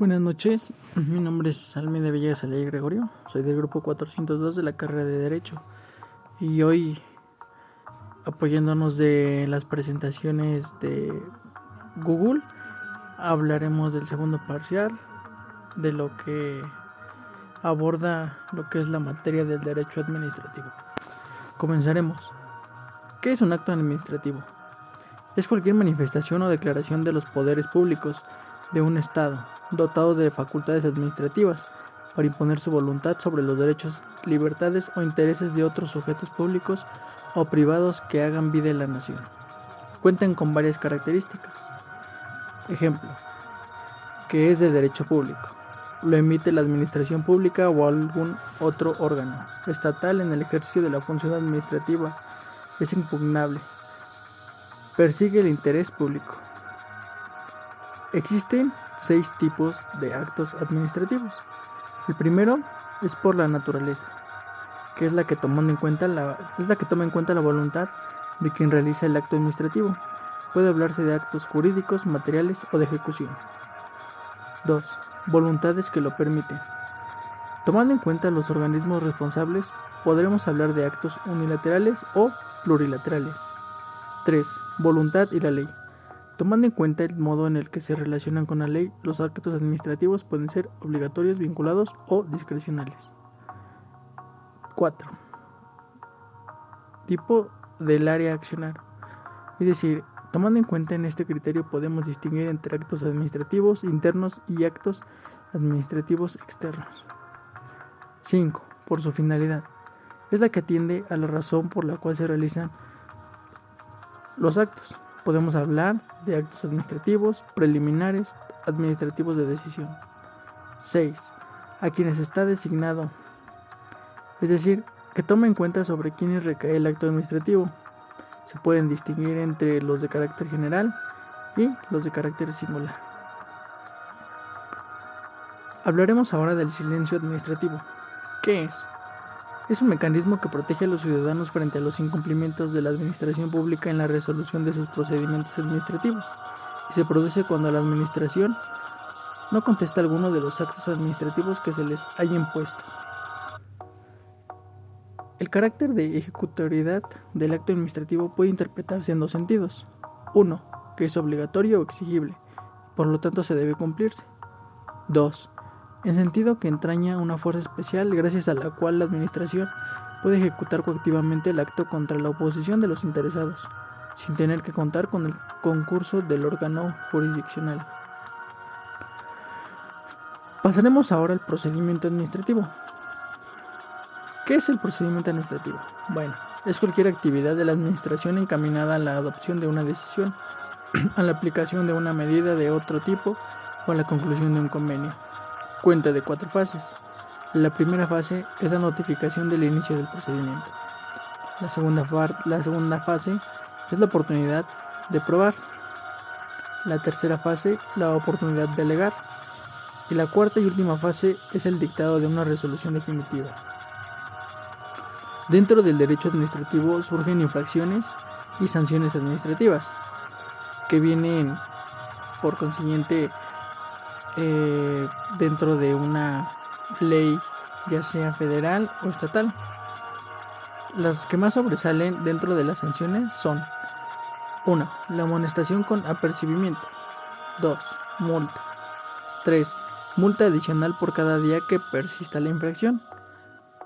Buenas noches, mi nombre es Almeida Villegas Aley Gregorio, soy del grupo 402 de la carrera de Derecho y hoy apoyándonos de las presentaciones de Google hablaremos del segundo parcial de lo que aborda lo que es la materia del derecho administrativo. Comenzaremos. ¿Qué es un acto administrativo? Es cualquier manifestación o declaración de los poderes públicos de un Estado dotado de facultades administrativas para imponer su voluntad sobre los derechos, libertades o intereses de otros sujetos públicos o privados que hagan vida en la nación. Cuentan con varias características. Ejemplo, que es de derecho público. Lo emite la administración pública o algún otro órgano estatal en el ejercicio de la función administrativa. Es impugnable. Persigue el interés público. Existen seis tipos de actos administrativos. El primero es por la naturaleza, que es la que en cuenta la, es la que toma en cuenta la voluntad de quien realiza el acto administrativo. Puede hablarse de actos jurídicos, materiales o de ejecución. 2. Voluntades que lo permiten. Tomando en cuenta los organismos responsables, podremos hablar de actos unilaterales o plurilaterales. 3. Voluntad y la ley. Tomando en cuenta el modo en el que se relacionan con la ley, los actos administrativos pueden ser obligatorios, vinculados o discrecionales. 4. Tipo del área accionar. Es decir, tomando en cuenta en este criterio podemos distinguir entre actos administrativos internos y actos administrativos externos. 5. Por su finalidad. Es la que atiende a la razón por la cual se realizan los actos. Podemos hablar de actos administrativos, preliminares, administrativos de decisión. 6. A quienes está designado. Es decir, que toma en cuenta sobre quienes recae el acto administrativo. Se pueden distinguir entre los de carácter general y los de carácter singular. Hablaremos ahora del silencio administrativo. ¿Qué es? Es un mecanismo que protege a los ciudadanos frente a los incumplimientos de la administración pública en la resolución de sus procedimientos administrativos y se produce cuando la administración no contesta alguno de los actos administrativos que se les haya impuesto. El carácter de ejecutoriedad del acto administrativo puede interpretarse en dos sentidos. Uno, que es obligatorio o exigible, por lo tanto se debe cumplirse. 2 en sentido que entraña una fuerza especial gracias a la cual la Administración puede ejecutar coactivamente el acto contra la oposición de los interesados, sin tener que contar con el concurso del órgano jurisdiccional. Pasaremos ahora al procedimiento administrativo. ¿Qué es el procedimiento administrativo? Bueno, es cualquier actividad de la Administración encaminada a la adopción de una decisión, a la aplicación de una medida de otro tipo o a la conclusión de un convenio cuenta de cuatro fases. La primera fase es la notificación del inicio del procedimiento. La segunda, la segunda fase es la oportunidad de probar. La tercera fase, la oportunidad de alegar. Y la cuarta y última fase es el dictado de una resolución definitiva. Dentro del derecho administrativo surgen infracciones y sanciones administrativas, que vienen por consiguiente eh, dentro de una ley ya sea federal o estatal. Las que más sobresalen dentro de las sanciones son 1. La amonestación con apercibimiento 2. Multa 3. Multa adicional por cada día que persista la infracción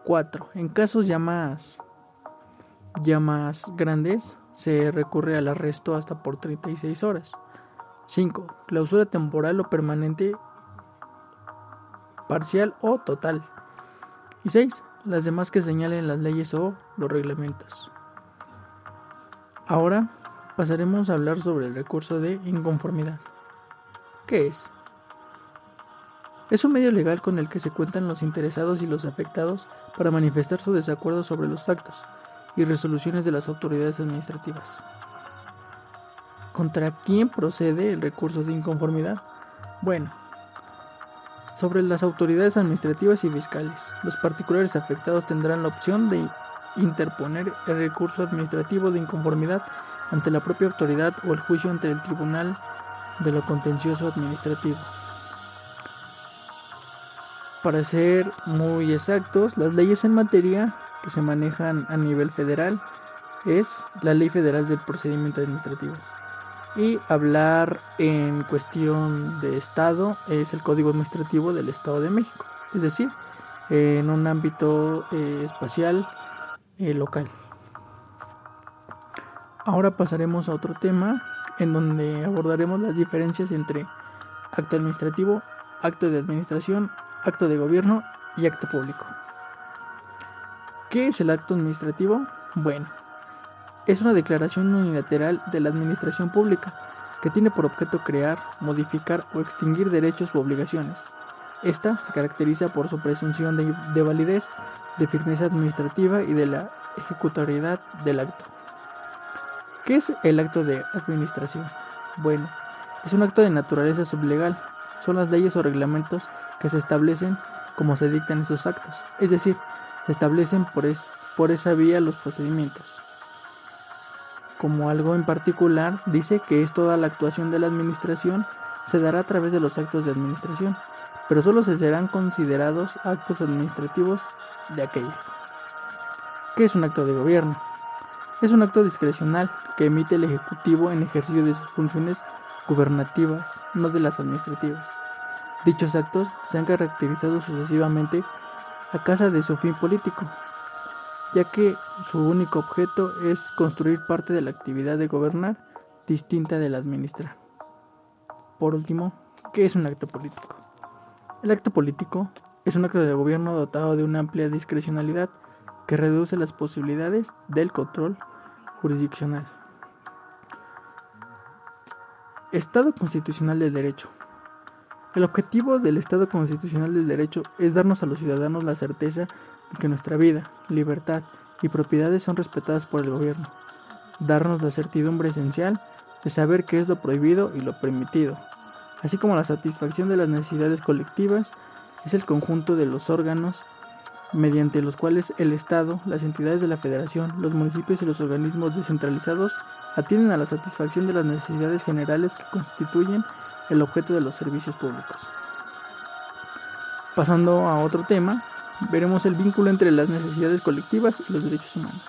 4. En casos ya ya más grandes se recurre al arresto hasta por 36 horas 5. Clausura temporal o permanente, parcial o total. Y 6. Las demás que señalen las leyes o los reglamentos. Ahora pasaremos a hablar sobre el recurso de inconformidad. ¿Qué es? Es un medio legal con el que se cuentan los interesados y los afectados para manifestar su desacuerdo sobre los actos y resoluciones de las autoridades administrativas. ¿Contra quién procede el recurso de inconformidad? Bueno, sobre las autoridades administrativas y fiscales. Los particulares afectados tendrán la opción de interponer el recurso administrativo de inconformidad ante la propia autoridad o el juicio ante el Tribunal de lo Contencioso Administrativo. Para ser muy exactos, las leyes en materia que se manejan a nivel federal es la Ley Federal del Procedimiento Administrativo. Y hablar en cuestión de Estado es el Código Administrativo del Estado de México, es decir, en un ámbito eh, espacial eh, local. Ahora pasaremos a otro tema en donde abordaremos las diferencias entre acto administrativo, acto de administración, acto de gobierno y acto público. ¿Qué es el acto administrativo? Bueno, es una declaración unilateral de la administración pública que tiene por objeto crear, modificar o extinguir derechos u obligaciones. Esta se caracteriza por su presunción de, de validez, de firmeza administrativa y de la ejecutoriedad del acto. ¿Qué es el acto de administración? Bueno, es un acto de naturaleza sublegal. Son las leyes o reglamentos que se establecen como se dictan esos actos, es decir, se establecen por, por esa vía los procedimientos. Como algo en particular, dice que es toda la actuación de la administración se dará a través de los actos de administración, pero solo se serán considerados actos administrativos de aquellas. ¿Qué es un acto de gobierno? Es un acto discrecional que emite el Ejecutivo en ejercicio de sus funciones gubernativas, no de las administrativas. Dichos actos se han caracterizado sucesivamente a casa de su fin político, ya que su único objeto es construir parte de la actividad de gobernar distinta de la administrar. Por último, ¿qué es un acto político? El acto político es un acto de gobierno dotado de una amplia discrecionalidad que reduce las posibilidades del control jurisdiccional. Estado constitucional del derecho. El objetivo del Estado constitucional del derecho es darnos a los ciudadanos la certeza que nuestra vida, libertad y propiedades son respetadas por el gobierno. Darnos la certidumbre esencial de saber qué es lo prohibido y lo permitido, así como la satisfacción de las necesidades colectivas es el conjunto de los órganos mediante los cuales el Estado, las entidades de la Federación, los municipios y los organismos descentralizados atienden a la satisfacción de las necesidades generales que constituyen el objeto de los servicios públicos. Pasando a otro tema, veremos el vínculo entre las necesidades colectivas y los derechos humanos.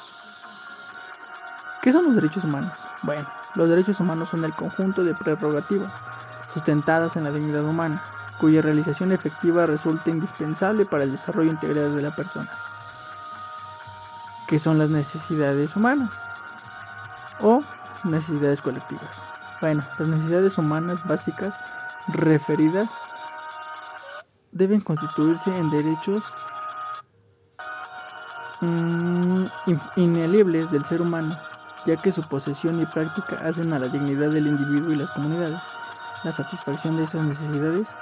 ¿Qué son los derechos humanos? Bueno, los derechos humanos son el conjunto de prerrogativas sustentadas en la dignidad humana, cuya realización efectiva resulta indispensable para el desarrollo integral de la persona. ¿Qué son las necesidades humanas? O necesidades colectivas. Bueno, las necesidades humanas básicas referidas deben constituirse en derechos mm, inaliables del ser humano, ya que su posesión y práctica hacen a la dignidad del individuo y las comunidades. La satisfacción de esas necesidades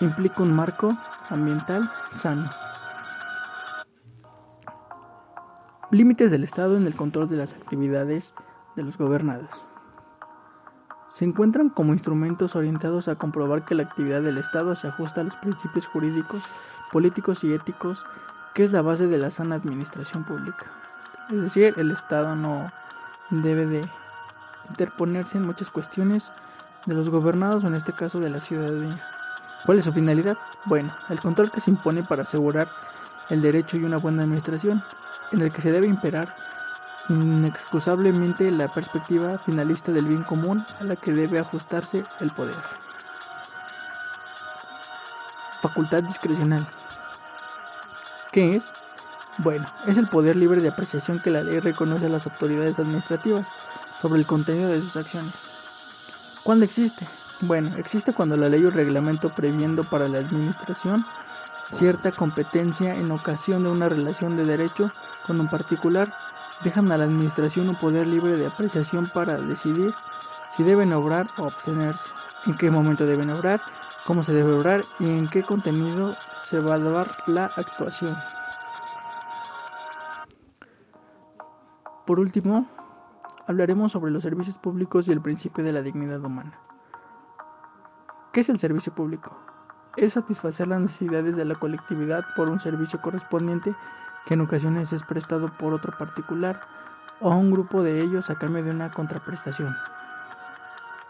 implica un marco ambiental sano. Límites del Estado en el control de las actividades de los gobernados. Se encuentran como instrumentos orientados a comprobar que la actividad del Estado se ajusta a los principios jurídicos, políticos y éticos, que es la base de la sana administración pública. Es decir, el Estado no debe de interponerse en muchas cuestiones de los gobernados o en este caso de la ciudadanía. ¿Cuál es su finalidad? Bueno, el control que se impone para asegurar el derecho y una buena administración, en el que se debe imperar inexcusablemente la perspectiva finalista del bien común a la que debe ajustarse el poder. Facultad discrecional. ¿Qué es? Bueno, es el poder libre de apreciación que la ley reconoce a las autoridades administrativas sobre el contenido de sus acciones. ¿Cuándo existe? Bueno, existe cuando la ley o reglamento previendo para la administración cierta competencia en ocasión de una relación de derecho con un particular, dejan a la administración un poder libre de apreciación para decidir si deben obrar o abstenerse, en qué momento deben obrar, cómo se debe obrar y en qué contenido se va a dar la actuación. Por último, hablaremos sobre los servicios públicos y el principio de la dignidad humana. ¿Qué es el servicio público? Es satisfacer las necesidades de la colectividad por un servicio correspondiente que en ocasiones es prestado por otro particular o a un grupo de ellos a cambio de una contraprestación.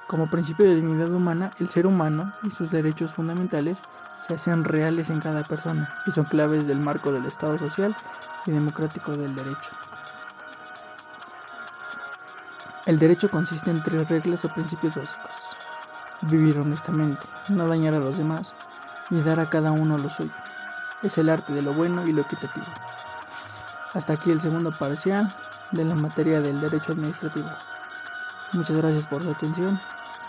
Como principio de dignidad humana, el ser humano y sus derechos fundamentales se hacen reales en cada persona y son claves del marco del Estado social y democrático del derecho. El derecho consiste en tres reglas o principios básicos. Vivir honestamente, no dañar a los demás y dar a cada uno lo suyo. Es el arte de lo bueno y lo equitativo. Hasta aquí el segundo parcial de la materia del derecho administrativo. Muchas gracias por su atención.